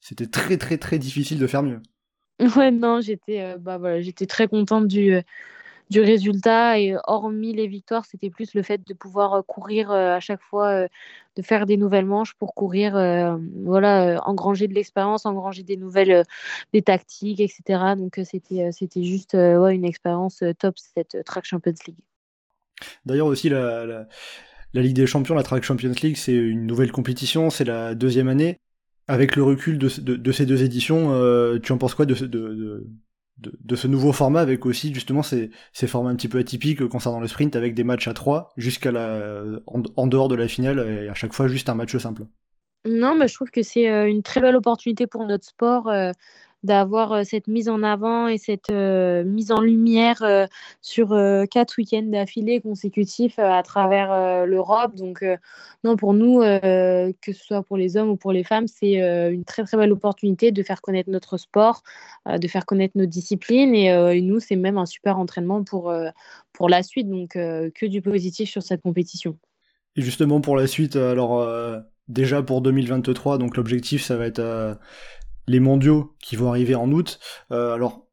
c'était très très très difficile de faire mieux. Ouais non, j'étais bah voilà, j'étais très contente du du résultat. Et hormis les victoires, c'était plus le fait de pouvoir euh, courir euh, à chaque fois, euh, de faire des nouvelles manches pour courir, voilà, engranger de l'expérience, engranger des nouvelles, des tactiques, etc. Donc c'était c'était juste une expérience top cette Track Champions League. D'ailleurs aussi la, la, Ligue des Champions, la Track Champions League, c'est une nouvelle compétition, c'est la deuxième année. Avec le recul de, de, ces deux éditions, tu en penses quoi de, de, de, ce nouveau format avec aussi justement ces, formats un petit peu atypiques concernant le sprint avec des matchs à 3 jusqu'à la en, dehors de la finale et à chaque fois juste un match simple. Non, mais je trouve que c'est euh, une très belle opportunité pour notre sport. D'avoir euh, cette mise en avant et cette euh, mise en lumière euh, sur quatre week-ends d'affilée consécutifs à travers l'Europe. Donc, non, pour nous, que ce soit pour les hommes ou pour les femmes, c'est une très très belle opportunité de faire connaître notre sport, de faire connaître nos disciplines. Et, et nous, c'est même un super entraînement pour, pour la suite. Donc, que du positif sur cette compétition. Et justement, pour la suite, alors déjà pour 2023, donc l'objectif ça va être les mondiaux qui vont arriver en août. alors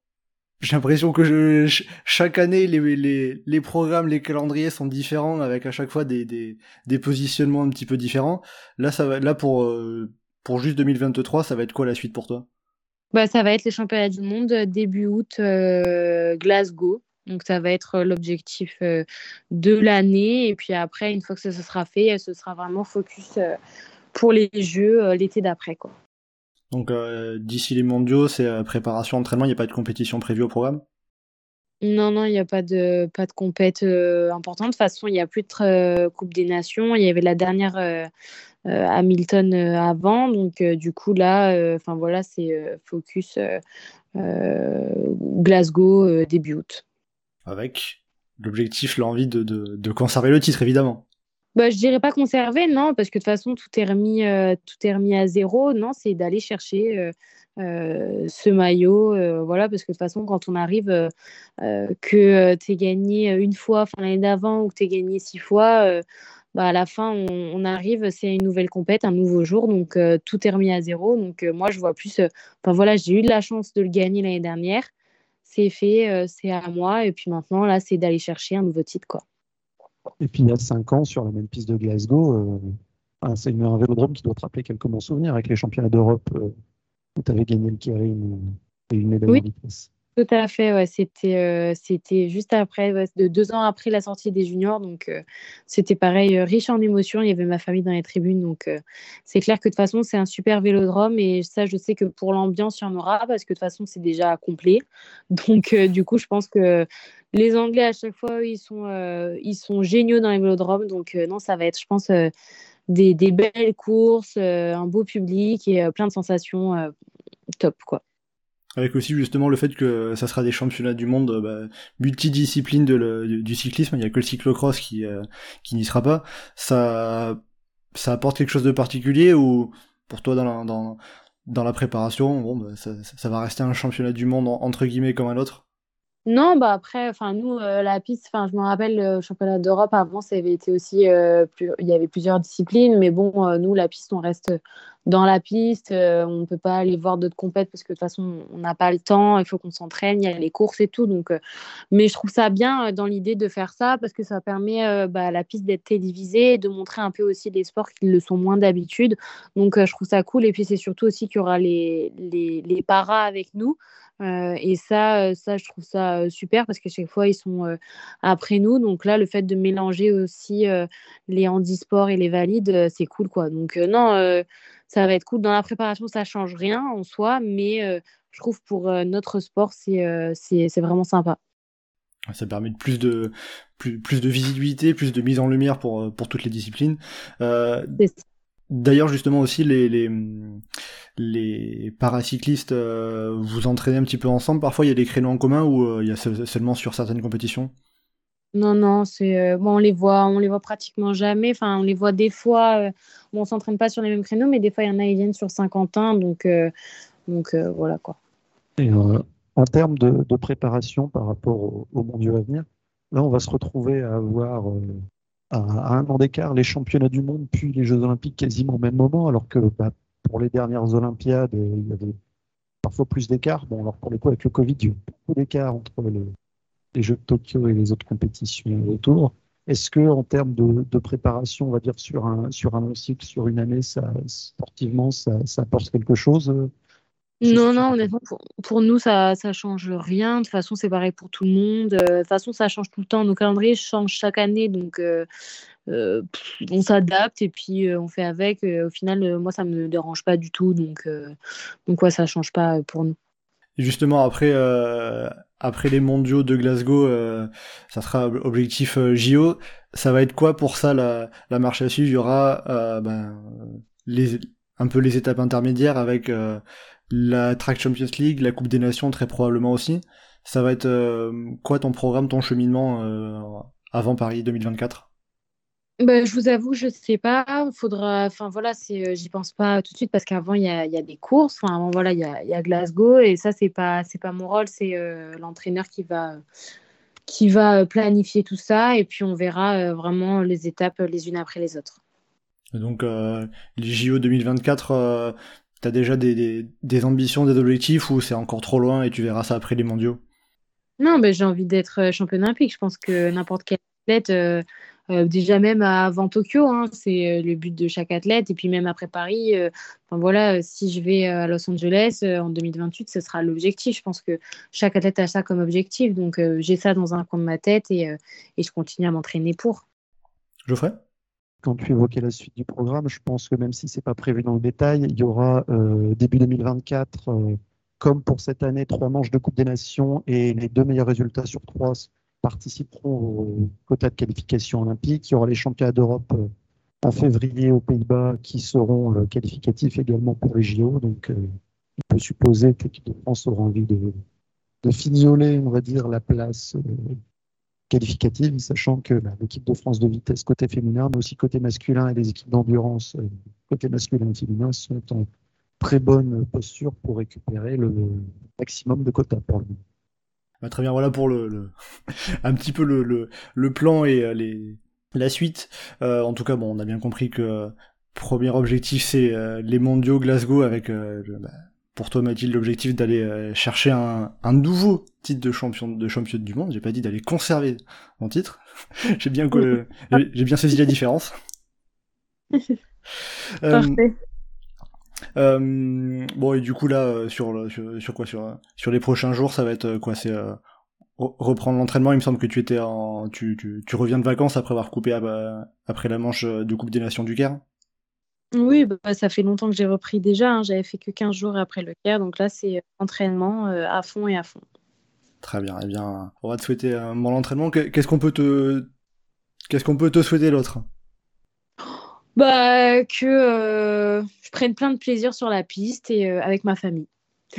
j'ai l'impression que chaque année, les, programmes, les calendriers sont différents, avec à chaque fois des, positionnements un petit peu différents. Là, ça va, là pour, euh, pour juste 2023, ça va être quoi la suite pour toi? Bah, Ça va être les championnats du monde euh, début août, euh, Glasgow. Donc ça va être l'objectif de l'année. Et puis après, une fois que ça, ça sera fait, ce sera vraiment focus pour les Jeux l'été d'après. quoi. Donc euh, d'ici les mondiaux, c'est euh, préparation, entraînement, il n'y a pas de compétition prévue au programme? Non, non, il n'y a pas de, pas de compète euh, importante. De toute façon, il n'y a plus de Coupe des Nations. Il y avait la dernière Hamilton avant. Donc du coup, là, enfin voilà, c'est focus Glasgow début août. Avec l'objectif, l'envie de, de, de conserver le titre, évidemment. Bah, je dirais pas conserver, non, parce que de toute façon, tout est remis, euh, tout est remis à zéro. Non, c'est d'aller chercher euh, euh, ce maillot. voilà, parce que de toute façon, quand on arrive, que tu es gagné une fois l'année d'avant ou que tu es gagné six fois, bah, à la fin, on, arrive, c'est une nouvelle compète, un nouveau jour. Donc, tout est remis à zéro. Donc, moi, je vois plus. Enfin, voilà, j'ai eu de la chance de le gagner l'année dernière. C'est fait, c'est à moi. Et puis maintenant, là, c'est d'aller chercher un nouveau titre, quoi. Et puis il y a cinq ans, sur la même piste de Glasgow, euh, c'est un vélodrome qui doit te rappeler quelques bons souvenirs avec les championnats d'Europe euh, où tu avais gagné le Kirin et une médaille oui. de vitesse. Tout à fait, euh, c'était juste après, de deux ans après la sortie des juniors, donc c'était pareil, riche en émotions. Il y avait ma famille dans les tribunes, donc c'est clair que de toute façon c'est un super vélodrome et ça je sais que pour l'ambiance il y en aura parce que de toute façon c'est déjà complet. [LAUGHS] Donc du coup je pense que les Anglais, à chaque fois, ils sont, euh, ils sont géniaux dans les vélodromes. Donc, euh, non, ça va être, je pense, euh, des, belles courses, un beau public et plein de sensations top, quoi. Avec aussi justement le fait que ça sera des championnats du monde bah, multidisciplines du, cyclisme, il n'y a que le cyclocross qui, qui n'y sera pas. Ça, ça apporte quelque chose de particulier ou pour toi dans la, préparation, bon, bah, ça, va rester un championnat du monde entre guillemets comme un autre? Non, bah après, enfin nous, euh, la piste, enfin je me rappelle le championnat d'Europe avant, ça avait été aussi, euh, il y avait plusieurs disciplines, mais bon, euh, nous la piste, on reste dans la piste, on ne peut pas aller voir d'autres compètes parce que de toute façon, on n'a pas le temps, il faut qu'on s'entraîne, il y a les courses et tout, donc, mais je trouve ça bien dans l'idée de faire ça parce que ça permet bah, à la piste d'être télévisée, de montrer un peu aussi des sports qui le sont moins d'habitude, donc je trouve ça cool et puis c'est surtout aussi qu'il y aura les, les, les paras avec nous. Euh, et ça, euh, ça, je trouve ça super parce que chaque fois, ils sont après nous. Donc là, le fait de mélanger aussi les handisports et les valides, c'est cool, quoi. Donc non, ça va être cool. Dans la préparation, ça change rien en soi, mais je trouve pour notre sport, c'est c'est vraiment sympa. Ça permet de plus de plus, plus de visibilité, plus de mise en lumière pour pour toutes les disciplines. Euh, D'ailleurs, justement aussi, les, les, les paracyclistes, euh, vous entraînez un petit peu ensemble. Parfois, il y a des créneaux en commun ou euh, il y a seulement sur certaines compétitions? Non, non, c'est euh, bon, on les voit, on les voit pratiquement jamais. Enfin, on les voit des fois. bon, on s'entraîne pas sur les mêmes créneaux, mais des fois, il y en a, ils viennent sur Saint-Quentin, donc, donc voilà quoi. Et, en termes de, de, préparation par rapport au, au mondiaux à venir, là, on va se retrouver à avoir à, un an d'écart les championnats du monde puis les Jeux olympiques quasiment au même moment, alors que bah, pour les dernières Olympiades, euh, il y avait parfois plus d'écart. Bon, alors pour le coup, avec le Covid, il y a beaucoup d'écart entre les Jeux de Tokyo et les autres compétitions autour. Est-ce que, en termes de, préparation, on va dire sur un sur un cycle, sur une année, ça, sportivement, ça, ça apporte quelque chose euh, non, non, honnêtement, pour, nous, ça ne change rien. De toute façon, c'est pareil pour tout le monde. Euh, de toute façon, ça change tout le temps. Nos calendriers changent chaque année. Donc, euh, euh, on s'adapte et puis on fait avec. au final, moi, ça ne me dérange pas du tout. Donc, donc ouais, ça ne change pas pour nous. Et justement, après, après les mondiaux de Glasgow, ça sera objectif JO. Ça va être quoi pour ça la, la marche à suivre? Il y aura ben, les, un peu les étapes intermédiaires avec la Track Champions League, la Coupe des Nations très probablement aussi. Ça va être euh, quoi ton programme, ton cheminement euh, avant Paris 2024 ben, je vous avoue, je sais pas. Faudra, enfin voilà, c'est, euh, j'y pense pas tout de suite parce qu'avant il y a, y a, des courses. Enfin avant voilà, il y a, y a, Glasgow et ça c'est pas, c'est pas mon rôle, c'est l'entraîneur qui va, qui va planifier tout ça et puis on verra vraiment les étapes les unes après les autres. donc les JO 2024, t'as déjà des, des, ambitions, des objectifs ou c'est encore trop loin et tu verras ça après les mondiaux? Non, ben, j'ai envie d'être championne olympique. Je pense que n'importe quel athlète euh, déjà même avant Tokyo, hein, c'est euh, le but de chaque athlète. Et puis même après Paris, euh, enfin voilà, si je vais à Los Angeles en 2028, ce sera l'objectif. Je pense que chaque athlète a ça comme objectif. Donc j'ai ça dans un coin de ma tête et, et je continue à m'entraîner pour. Geoffrey? Quand tu évoquais la suite du programme, je pense que même si ce n'est pas prévu dans le détail, il y aura début 2024, comme pour cette année, trois manches de Coupe des Nations et les deux meilleurs résultats sur trois participeront au quota de qualification olympique. Il y aura les championnats d'Europe euh, en février aux Pays-Bas qui seront euh, qualificatifs également pour les JO. Donc, euh, on peut supposer que l'équipe de France aura envie de, de on va dire, la place qualificative, sachant que bah, l'équipe de France de vitesse côté féminin, mais aussi côté masculin et les équipes d'endurance côté masculin et féminin sont en très bonne posture pour récupérer le maximum de quotas pour le. Bah, très bien, voilà pour le, [LAUGHS] un petit peu le, le, plan et euh, les, la suite. Euh, en tout cas, bon, on a bien compris que euh, premier objectif c'est les mondiaux Glasgow avec bah, pour toi Mathilde l'objectif d'aller chercher un, un, nouveau titre de champion de championne du monde. J'ai pas dit d'aller conserver mon titre. [LAUGHS] j'ai bien [LAUGHS] que j'ai bien saisi la différence. [LAUGHS] Parfait. Euh, bon et du coup là euh, sur, sur, quoi sur sur les prochains jours ça va être euh, quoi c'est reprendre l'entraînement. Il me semble que tu étais en tu, tu, tu reviens de vacances après avoir coupé après la manche de Coupe des Nations du Caire. Oui, bah, ça fait longtemps que j'ai repris déjà. Hein. J'avais fait que 15 jours après le Caire, donc là c'est entraînement à fond et à fond. Très bien. Eh bien, on va te souhaiter un bon entraînement. Qu'est-ce qu'on peut te qu'est-ce qu'on peut te souhaiter l'autre? Bah, que euh, je prenne plein de plaisir sur la piste et euh, avec ma famille. [LAUGHS]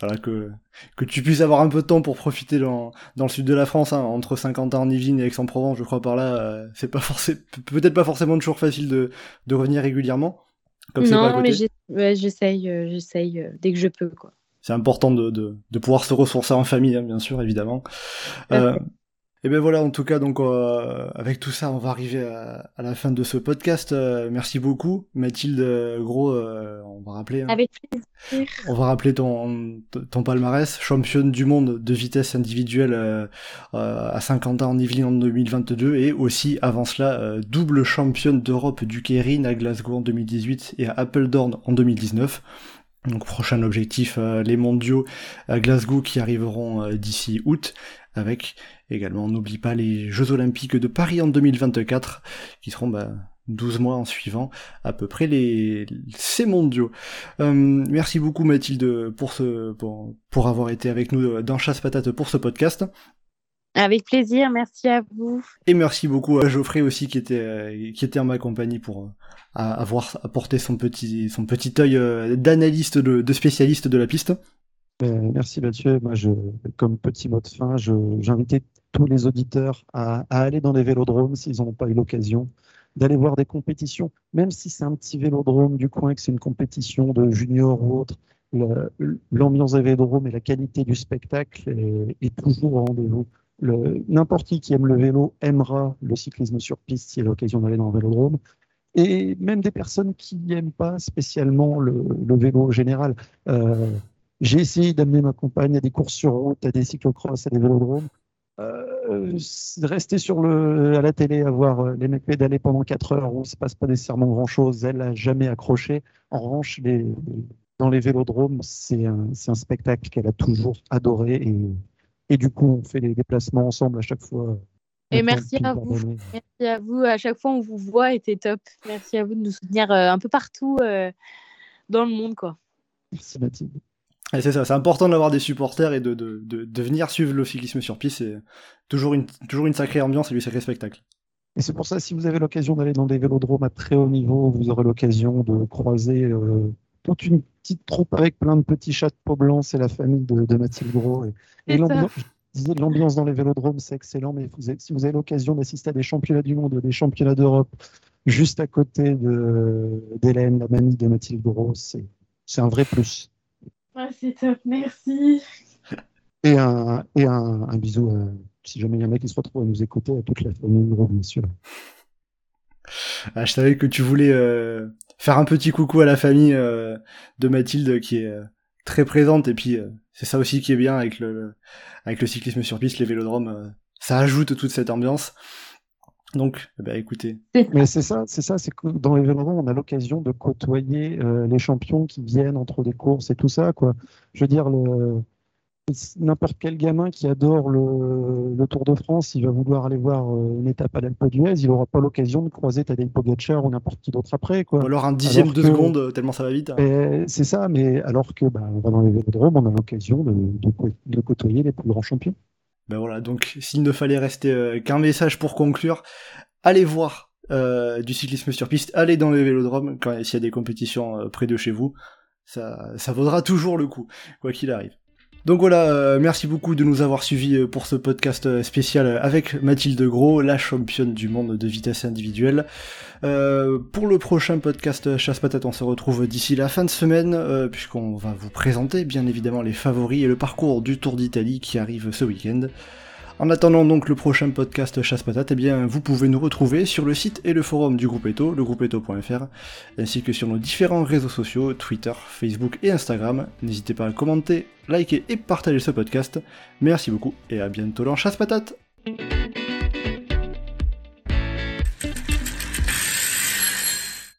voilà, que, que tu puisses avoir un peu de temps pour profiter dans, dans le sud de la France, hein, entre Saint-Quentin, Yvelines et Aix-en-Provence, je crois par là, euh, c'est pas forcément, peut-être pas forcément toujours facile de, de revenir régulièrement. Comme non, mais j'essaye, j'essaye dès que je peux, quoi. C'est important de, de, de, pouvoir se ressourcer en famille, hein, bien sûr, évidemment. Et ben voilà, en tout cas, donc euh, avec tout ça, on va arriver à, la fin de ce podcast. Euh, merci beaucoup, Mathilde Gros. Euh, on va rappeler. Hein. Avec plaisir. On va rappeler ton ton palmarès, championne du monde de vitesse individuelle à 50 ans en Yvelines en 2022 et aussi avant cela double championne d'Europe du Keirin à Glasgow en 2018 et à Appledorn en 2019. Donc prochain objectif, les mondiaux à Glasgow qui arriveront d'ici août avec également, n'oublie pas les Jeux Olympiques de Paris en 2024, qui seront bah, 12 mois en suivant à peu près les ces mondiaux. Euh, merci beaucoup Mathilde pour ce pour, pour avoir été avec nous dans Chasse Patate pour ce podcast. Avec plaisir, merci à vous. Et merci beaucoup à Geoffrey aussi qui était qui était en ma compagnie pour avoir apporté son petit son petit œil euh, d'analyste de, de spécialiste de la piste. Euh, merci Mathieu. Moi, je, comme petit mot de fin, j'invitais tous les auditeurs à, aller dans les vélodromes s'ils n'ont pas eu l'occasion, d'aller voir des compétitions, même si c'est un petit vélodrome du coin, que c'est une compétition de junior ou autre. L'ambiance des vélodromes et la qualité du spectacle est, toujours au rendez-vous. N'importe qui qui aime le vélo aimera le cyclisme sur piste s'il a l'occasion d'aller dans un vélodrome. Et même des personnes qui n'aiment pas spécialement le, vélo général. Euh, j'ai essayé d'amener ma compagne à des courses sur route, à des cyclocross, à des vélodromes. Euh, rester sur le, à la télé, à voir euh, les mecs pédaler pendant 4 heures où il ne se passe pas nécessairement grand chose, elle n'a jamais accroché. En revanche, les, dans les vélodromes, c'est un, un, spectacle qu'elle a toujours adoré et, et, du coup, on fait les déplacements ensemble à chaque fois. Et merci à vous. Merci à vous. À chaque fois, on vous voit et c'est top. Merci à vous de nous soutenir euh, un peu partout dans le monde. Quoi. Merci Mathilde c'est ça, c'est important d'avoir des supporters et de, de, de, venir suivre le cyclisme sur piste. C'est toujours une, toujours une sacrée ambiance et du sacré spectacle. Et c'est pour ça, si vous avez l'occasion d'aller dans des vélodromes à très haut niveau, vous aurez l'occasion de croiser euh, toute une petite troupe avec plein de petits chats de peau blanc. C'est la famille de, Mathilde Gros. Et, l'ambiance dans les vélodromes, c'est excellent. Mais si vous avez l'occasion d'assister à des championnats du monde, des championnats d'Europe, juste à côté d'Hélène, la mamie de Mathilde Gros, c'est un vrai plus. Ah, c'est top, merci. Et un, et un, bisou, si jamais il y en a qui se retrouvent à nous écouter, à toute la famille, bien sûr. Ah, je savais que tu voulais euh, faire un petit coucou à la famille euh, de Mathilde qui est euh, très présente et puis c'est ça aussi qui est bien avec le avec le cyclisme sur piste, les vélodromes, ça ajoute toute cette ambiance. Donc, eh ben, écoutez. [LAUGHS] Mais c'est ça, c'est ça, c'est que dans les vélodromes, on a l'occasion de côtoyer les champions qui viennent entre des courses et tout ça, quoi. Je veux dire, n'importe quel gamin qui adore le, Tour de France, il va vouloir aller voir euh, une étape à l'Alpe d'Huez, il n'aura pas l'occasion de croiser Tadej Pogacar ou n'importe qui d'autre après. Quoi. Ou alors un dixième de seconde, euh, tellement ça va vite. C'est ça, mais alors que bah, on va dans les vélodromes, on a l'occasion de, de, côtoyer les plus grands champions. Ben voilà, donc s'il ne fallait rester euh, qu'un message pour conclure, allez voir du cyclisme sur piste, allez dans les vélodromes quand s'il y a des compétitions près de chez vous, ça, ça vaudra toujours le coup, quoi qu'il arrive. Donc voilà, euh, merci beaucoup de nous avoir suivis euh, pour ce podcast euh, spécial avec Mathilde Gros, la championne du monde de vitesse individuelle. pour le prochain podcast Chasse Patate, on se retrouve d'ici la fin de semaine, puisqu'on va vous présenter bien évidemment les favoris et le parcours du Tour d'Italie qui arrive ce week-end. En attendant donc le prochain podcast Chasse Patate, eh bien vous pouvez nous retrouver sur le site et le forum du groupe Eto, legroupeeto.fr, ainsi que sur nos différents réseaux sociaux, Twitter, Facebook et Instagram. N'hésitez pas à commenter, liker et partager ce podcast. Merci beaucoup et à bientôt dans Chasse Patate